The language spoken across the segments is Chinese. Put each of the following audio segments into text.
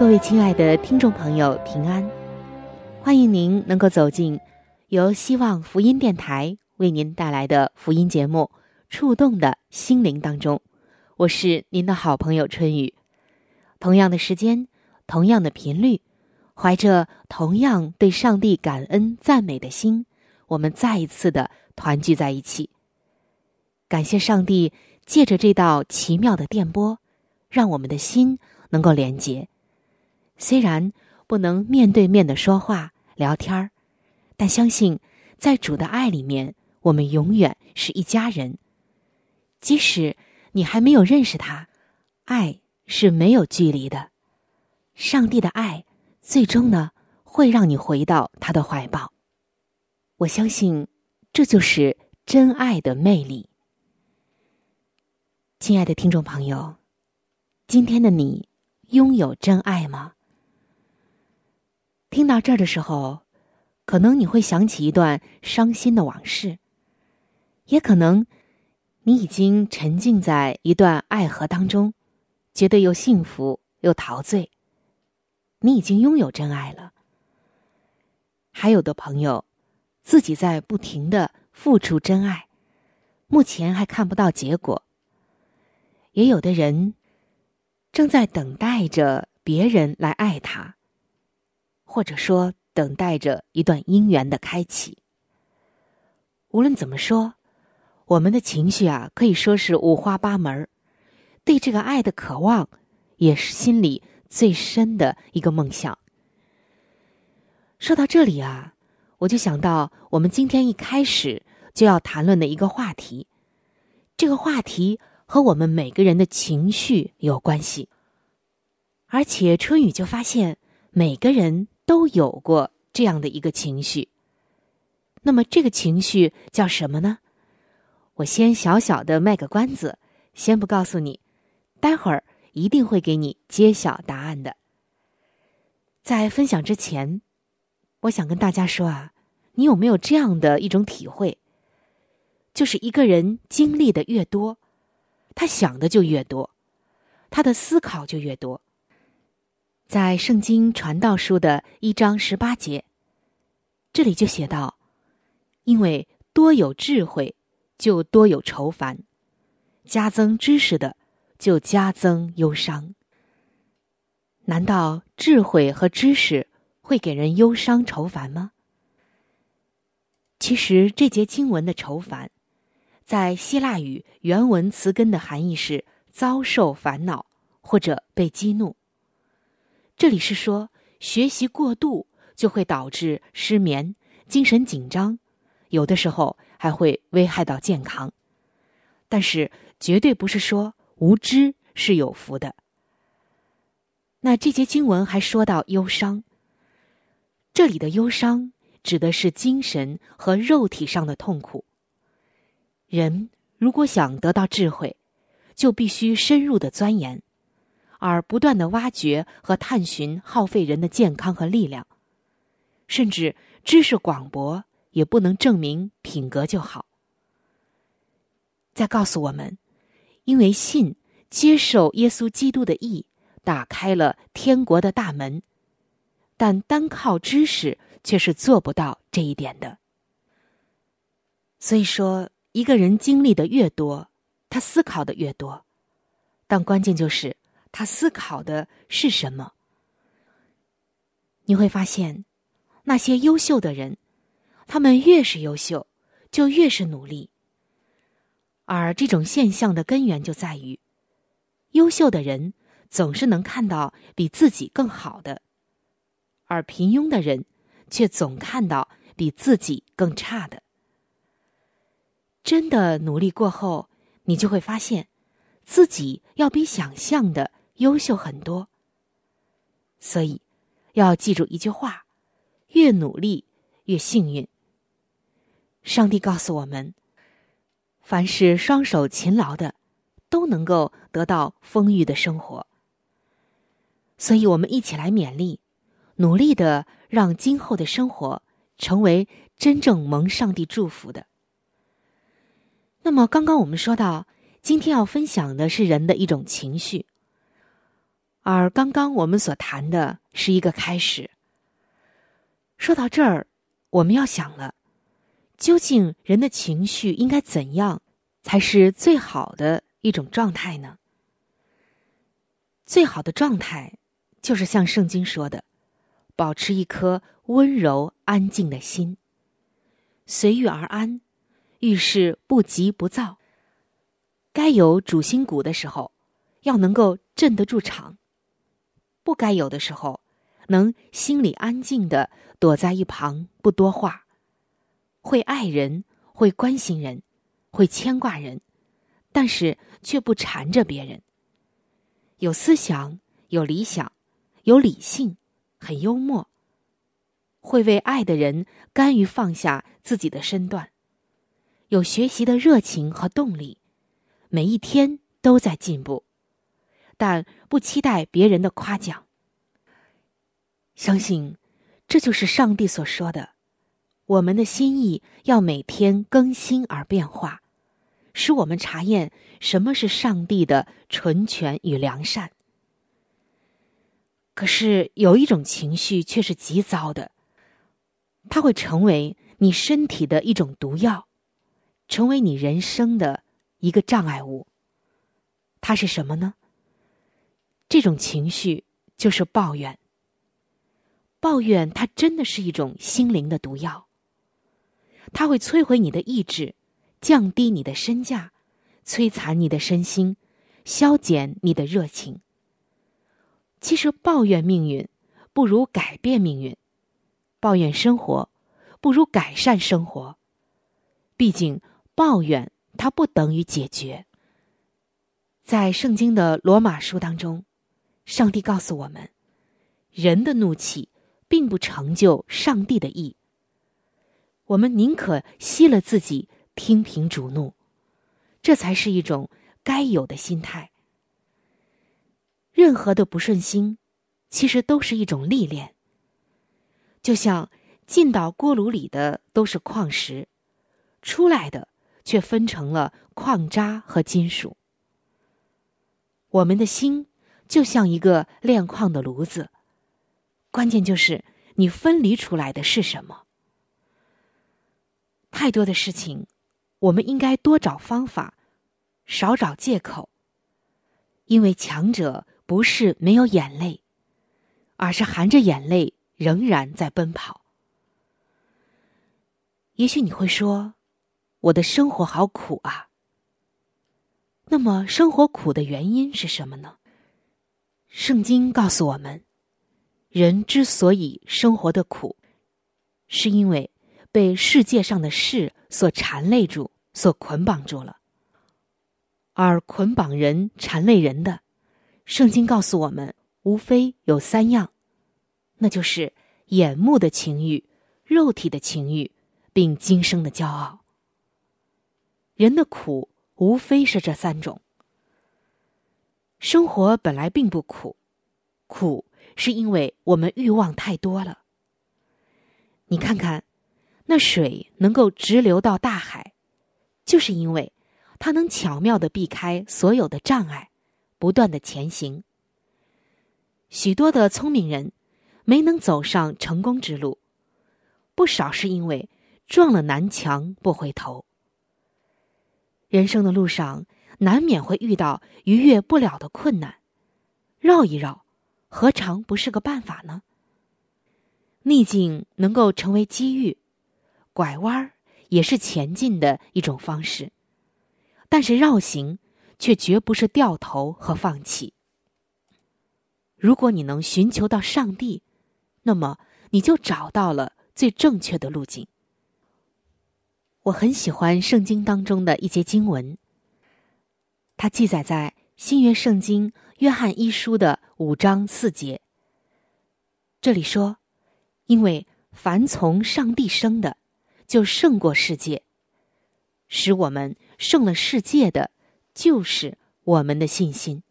各位亲爱的听众朋友，平安！欢迎您能够走进由希望福音电台。为您带来的福音节目《触动的心灵》当中，我是您的好朋友春雨。同样的时间，同样的频率，怀着同样对上帝感恩赞美的心，我们再一次的团聚在一起。感谢上帝借着这道奇妙的电波，让我们的心能够连结。虽然不能面对面的说话聊天儿，但相信在主的爱里面。我们永远是一家人，即使你还没有认识他，爱是没有距离的。上帝的爱最终呢，会让你回到他的怀抱。我相信，这就是真爱的魅力。亲爱的听众朋友，今天的你拥有真爱吗？听到这儿的时候，可能你会想起一段伤心的往事。也可能，你已经沉浸在一段爱河当中，觉得又幸福又陶醉。你已经拥有真爱了。还有的朋友，自己在不停的付出真爱，目前还看不到结果。也有的人，正在等待着别人来爱他，或者说等待着一段姻缘的开启。无论怎么说。我们的情绪啊，可以说是五花八门对这个爱的渴望，也是心里最深的一个梦想。说到这里啊，我就想到我们今天一开始就要谈论的一个话题，这个话题和我们每个人的情绪有关系。而且春雨就发现，每个人都有过这样的一个情绪。那么这个情绪叫什么呢？我先小小的卖个关子，先不告诉你，待会儿一定会给你揭晓答案的。在分享之前，我想跟大家说啊，你有没有这样的一种体会？就是一个人经历的越多，他想的就越多，他的思考就越多。在《圣经传道书》的一章十八节，这里就写道：“因为多有智慧。”就多有愁烦，加增知识的就加增忧伤。难道智慧和知识会给人忧伤愁烦吗？其实这节经文的愁烦，在希腊语原文词根的含义是遭受烦恼或者被激怒。这里是说学习过度就会导致失眠、精神紧张，有的时候。还会危害到健康，但是绝对不是说无知是有福的。那这节经文还说到忧伤，这里的忧伤指的是精神和肉体上的痛苦。人如果想得到智慧，就必须深入的钻研，而不断的挖掘和探寻，耗费人的健康和力量，甚至知识广博。也不能证明品格就好。再告诉我们，因为信接受耶稣基督的义，打开了天国的大门，但单靠知识却是做不到这一点的。所以说，一个人经历的越多，他思考的越多，但关键就是他思考的是什么。你会发现，那些优秀的人，他们越是优秀，就越是努力。而这种现象的根源就在于，优秀的人总是能看到比自己更好的，而平庸的人却总看到比自己更差的。真的努力过后，你就会发现，自己要比想象的优秀很多。所以，要记住一句话：越努力，越幸运。上帝告诉我们。凡是双手勤劳的，都能够得到丰裕的生活。所以，我们一起来勉励，努力的让今后的生活成为真正蒙上帝祝福的。那么，刚刚我们说到，今天要分享的是人的一种情绪，而刚刚我们所谈的是一个开始。说到这儿，我们要想了。究竟人的情绪应该怎样才是最好的一种状态呢？最好的状态就是像圣经说的，保持一颗温柔安静的心，随遇而安，遇事不急不躁。该有主心骨的时候，要能够镇得住场；不该有的时候，能心里安静的躲在一旁，不多话。会爱人，会关心人，会牵挂人，但是却不缠着别人。有思想，有理想，有理性，很幽默。会为爱的人甘于放下自己的身段，有学习的热情和动力，每一天都在进步，但不期待别人的夸奖。相信，这就是上帝所说的。我们的心意要每天更新而变化，使我们查验什么是上帝的纯全与良善。可是有一种情绪却是极糟的，它会成为你身体的一种毒药，成为你人生的一个障碍物。它是什么呢？这种情绪就是抱怨。抱怨，它真的是一种心灵的毒药。它会摧毁你的意志，降低你的身价，摧残你的身心，消减你的热情。其实抱怨命运，不如改变命运；抱怨生活，不如改善生活。毕竟，抱怨它不等于解决。在圣经的罗马书当中，上帝告诉我们，人的怒气并不成就上帝的意。我们宁可息了自己，听凭主怒，这才是一种该有的心态。任何的不顺心，其实都是一种历练。就像进到锅炉里的都是矿石，出来的却分成了矿渣和金属。我们的心就像一个炼矿的炉子，关键就是你分离出来的是什么。太多的事情，我们应该多找方法，少找借口。因为强者不是没有眼泪，而是含着眼泪仍然在奔跑。也许你会说：“我的生活好苦啊。”那么，生活苦的原因是什么呢？圣经告诉我们，人之所以生活的苦，是因为。被世界上的事所缠累住，所捆绑住了。而捆绑人、缠累人的，圣经告诉我们，无非有三样，那就是眼目的情欲、肉体的情欲，并今生的骄傲。人的苦无非是这三种。生活本来并不苦，苦是因为我们欲望太多了。你看看。那水能够直流到大海，就是因为它能巧妙的避开所有的障碍，不断的前行。许多的聪明人没能走上成功之路，不少是因为撞了南墙不回头。人生的路上难免会遇到逾越不了的困难，绕一绕，何尝不是个办法呢？逆境能够成为机遇，拐弯儿也是前进的一种方式，但是绕行却绝不是掉头和放弃。如果你能寻求到上帝，那么你就找到了最正确的路径。我很喜欢圣经当中的一节经文，它记载在新约圣经约翰一书的五章四节。这里说：“因为凡从上帝生的，就胜过世界；使我们胜了世界的，就是我们的信心。”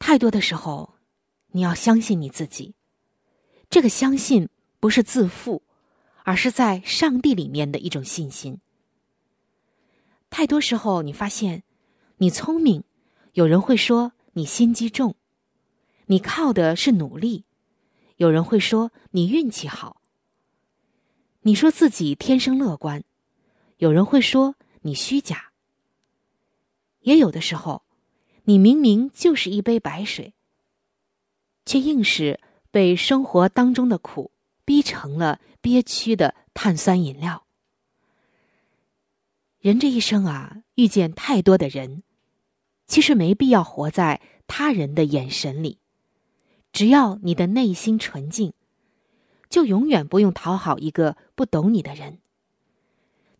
太多的时候，你要相信你自己。这个相信不是自负。而是在上帝里面的一种信心。太多时候，你发现你聪明，有人会说你心机重；你靠的是努力，有人会说你运气好；你说自己天生乐观，有人会说你虚假。也有的时候，你明明就是一杯白水，却硬是被生活当中的苦。逼成了憋屈的碳酸饮料。人这一生啊，遇见太多的人，其实没必要活在他人的眼神里。只要你的内心纯净，就永远不用讨好一个不懂你的人。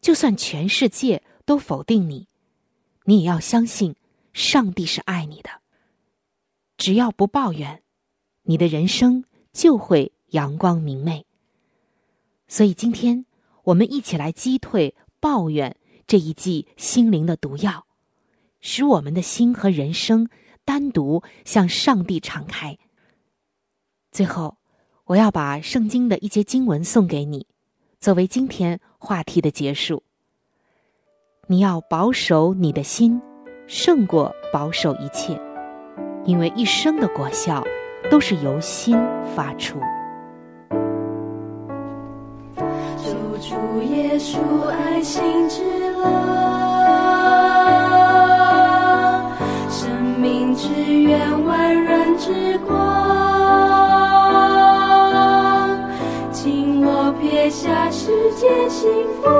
就算全世界都否定你，你也要相信上帝是爱你的。只要不抱怨，你的人生就会。阳光明媚。所以今天，我们一起来击退抱怨这一剂心灵的毒药，使我们的心和人生单独向上帝敞开。最后，我要把圣经的一节经文送给你，作为今天话题的结束。你要保守你的心，胜过保守一切，因为一生的果效都是由心发出。耶稣爱心之乐，生命之源，万人之光，请我撇下世间幸福。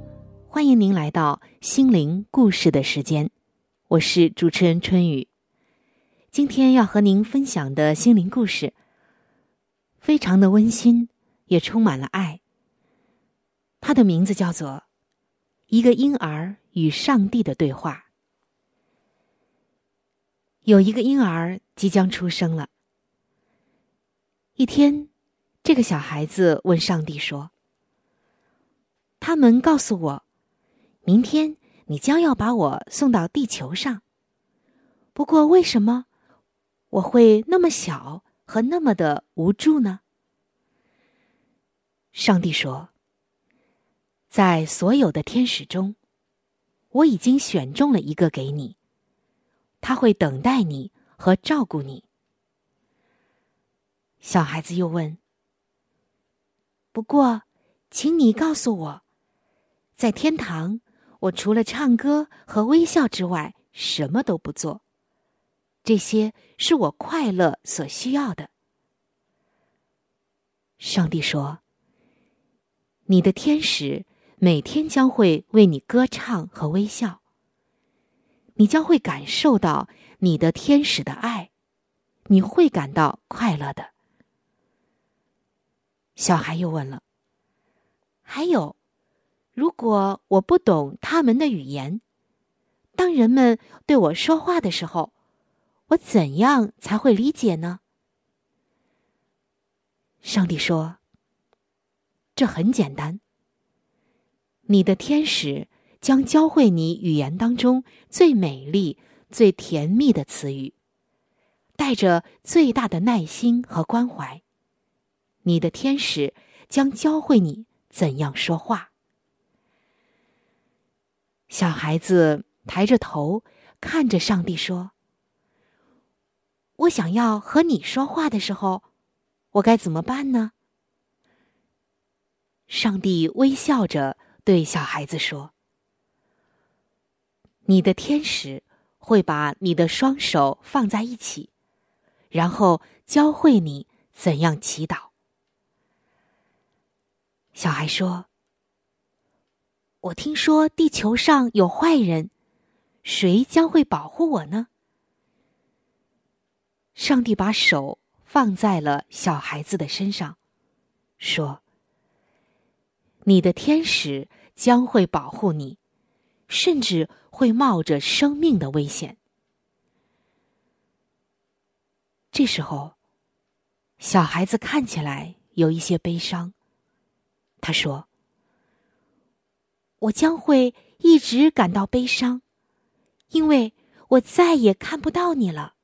欢迎您来到心灵故事的时间，我是主持人春雨。今天要和您分享的心灵故事，非常的温馨，也充满了爱。它的名字叫做《一个婴儿与上帝的对话》。有一个婴儿即将出生了。一天，这个小孩子问上帝说：“他们告诉我，明天你将要把我送到地球上。不过，为什么我会那么小和那么的无助呢？”上帝说：“在所有的天使中，我已经选中了一个给你，他会等待你和照顾你。”小孩子又问：“不过，请你告诉我，在天堂，我除了唱歌和微笑之外，什么都不做。这些是我快乐所需要的。”上帝说：“你的天使每天将会为你歌唱和微笑，你将会感受到你的天使的爱，你会感到快乐的。”小孩又问了：“还有，如果我不懂他们的语言，当人们对我说话的时候，我怎样才会理解呢？”上帝说：“这很简单。你的天使将教会你语言当中最美丽、最甜蜜的词语，带着最大的耐心和关怀。”你的天使将教会你怎样说话。小孩子抬着头看着上帝说：“我想要和你说话的时候，我该怎么办呢？”上帝微笑着对小孩子说：“你的天使会把你的双手放在一起，然后教会你怎样祈祷。”小孩说：“我听说地球上有坏人，谁将会保护我呢？”上帝把手放在了小孩子的身上，说：“你的天使将会保护你，甚至会冒着生命的危险。”这时候，小孩子看起来有一些悲伤。他说：“我将会一直感到悲伤，因为我再也看不到你了。”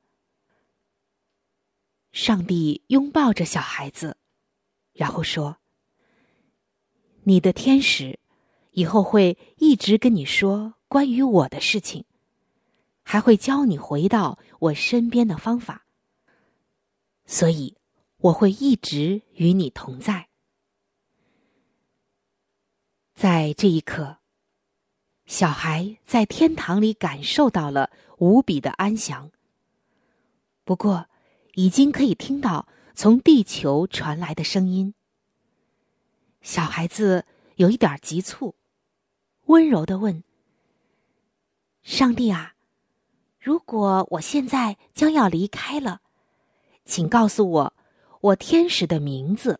上帝拥抱着小孩子，然后说：“你的天使以后会一直跟你说关于我的事情，还会教你回到我身边的方法。所以，我会一直与你同在。”在这一刻，小孩在天堂里感受到了无比的安详。不过，已经可以听到从地球传来的声音。小孩子有一点急促，温柔的问：“上帝啊，如果我现在将要离开了，请告诉我我天使的名字。”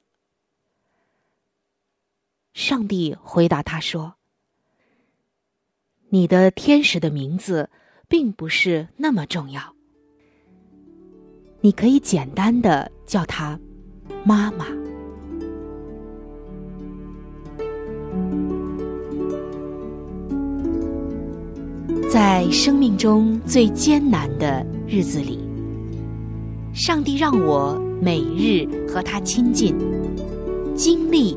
上帝回答他说：“你的天使的名字并不是那么重要，你可以简单的叫他妈妈。”在生命中最艰难的日子里，上帝让我每日和他亲近，经历。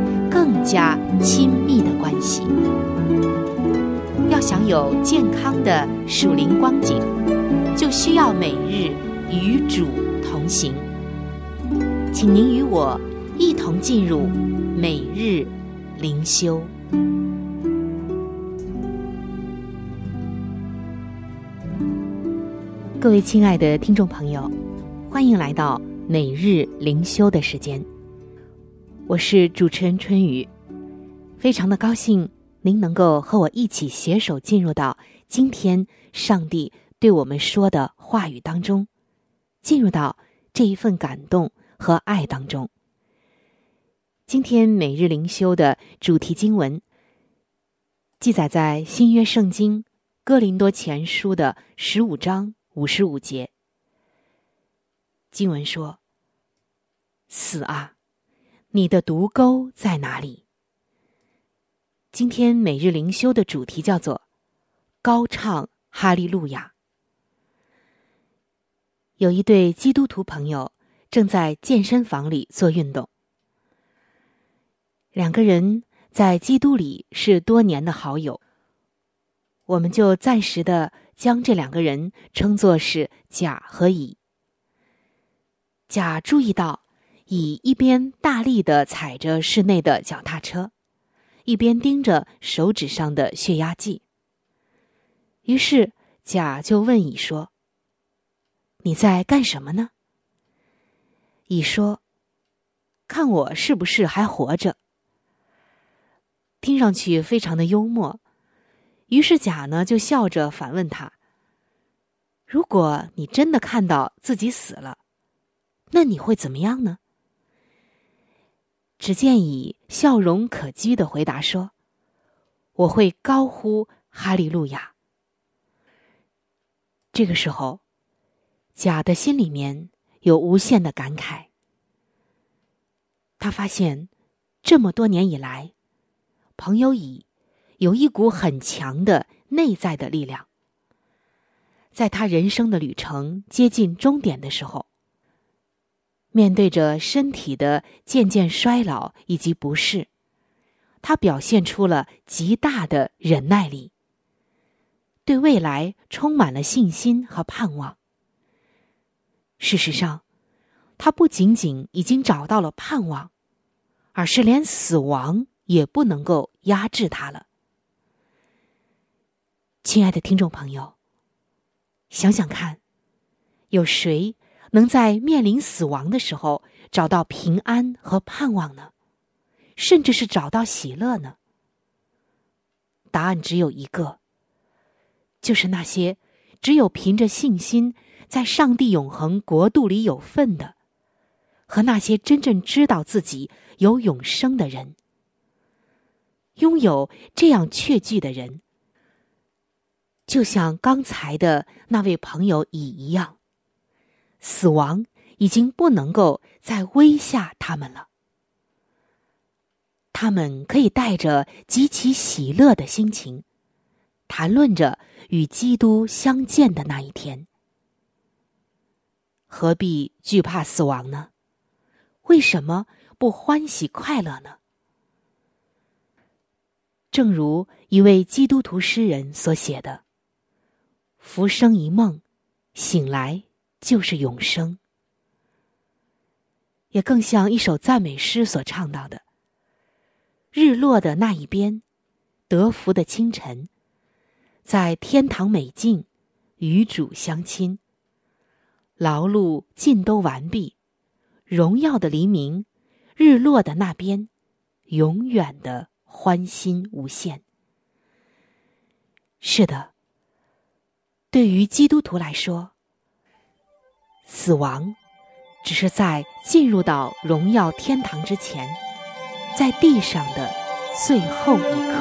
更加亲密的关系。要想有健康的属灵光景，就需要每日与主同行。请您与我一同进入每日灵修。各位亲爱的听众朋友，欢迎来到每日灵修的时间。我是主持人春雨，非常的高兴您能够和我一起携手进入到今天上帝对我们说的话语当中，进入到这一份感动和爱当中。今天每日灵修的主题经文记载在新约圣经哥林多前书的十五章。五十五节，经文说：“死啊，你的毒钩在哪里？”今天每日灵修的主题叫做“高唱哈利路亚”。有一对基督徒朋友正在健身房里做运动，两个人在基督里是多年的好友，我们就暂时的。将这两个人称作是甲和乙。甲注意到乙一边大力的踩着室内的脚踏车，一边盯着手指上的血压计。于是甲就问乙说：“你在干什么呢？”乙说：“看我是不是还活着。”听上去非常的幽默。于是甲呢就笑着反问他：“如果你真的看到自己死了，那你会怎么样呢？”只见乙笑容可掬的回答说：“我会高呼哈利路亚。”这个时候，甲的心里面有无限的感慨。他发现，这么多年以来，朋友乙。有一股很强的内在的力量，在他人生的旅程接近终点的时候，面对着身体的渐渐衰老以及不适，他表现出了极大的忍耐力，对未来充满了信心和盼望。事实上，他不仅仅已经找到了盼望，而是连死亡也不能够压制他了。亲爱的听众朋友，想想看，有谁能在面临死亡的时候找到平安和盼望呢？甚至是找到喜乐呢？答案只有一个，就是那些只有凭着信心在上帝永恒国度里有份的，和那些真正知道自己有永生的人，拥有这样确据的人。就像刚才的那位朋友乙一样，死亡已经不能够再威吓他们了。他们可以带着极其喜乐的心情，谈论着与基督相见的那一天。何必惧怕死亡呢？为什么不欢喜快乐呢？正如一位基督徒诗人所写的。浮生一梦，醒来就是永生。也更像一首赞美诗所唱到的：“日落的那一边，德福的清晨，在天堂美境，与主相亲。劳碌尽都完毕，荣耀的黎明，日落的那边，永远的欢欣无限。”是的。对于基督徒来说，死亡只是在进入到荣耀天堂之前，在地上的最后一刻。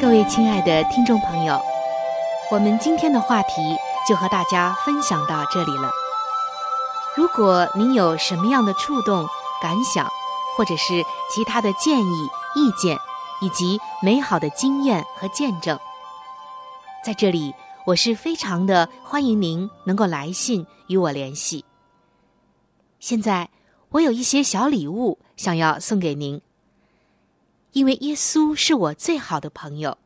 各位亲爱的听众朋友，我们今天的话题就和大家分享到这里了。如果您有什么样的触动、感想，或者是其他的建议、意见，以及美好的经验和见证，在这里，我是非常的欢迎您能够来信与我联系。现在我有一些小礼物想要送给您，因为耶稣是我最好的朋友，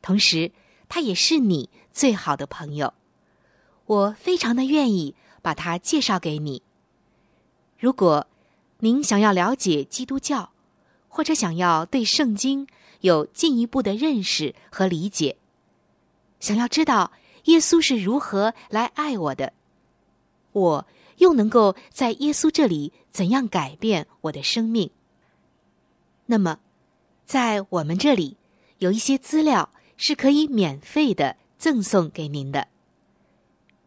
同时他也是你最好的朋友。我非常的愿意把他介绍给你。如果您想要了解基督教，或者想要对圣经有进一步的认识和理解，想要知道耶稣是如何来爱我的，我又能够在耶稣这里怎样改变我的生命，那么，在我们这里有一些资料是可以免费的赠送给您的。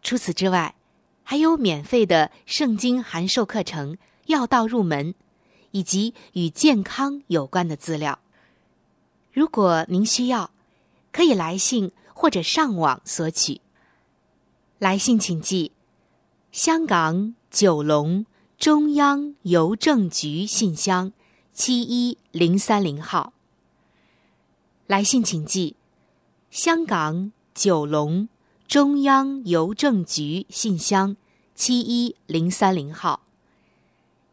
除此之外，还有免费的圣经函授课程、要道入门，以及与健康有关的资料。如果您需要，可以来信或者上网索取。来信请寄：香港九龙中央邮政局信箱七一零三零号。来信请寄：香港九龙。中央邮政局信箱七一零三零号，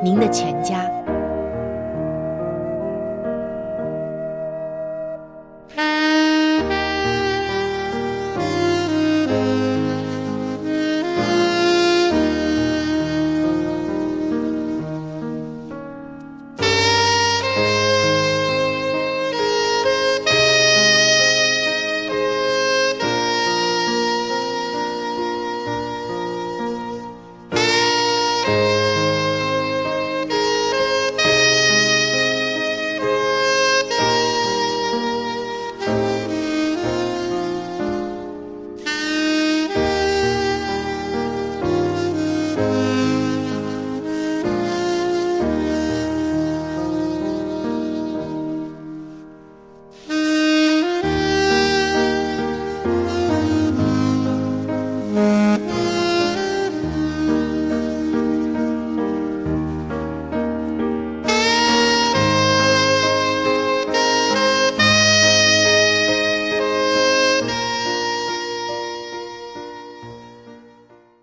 您的全家。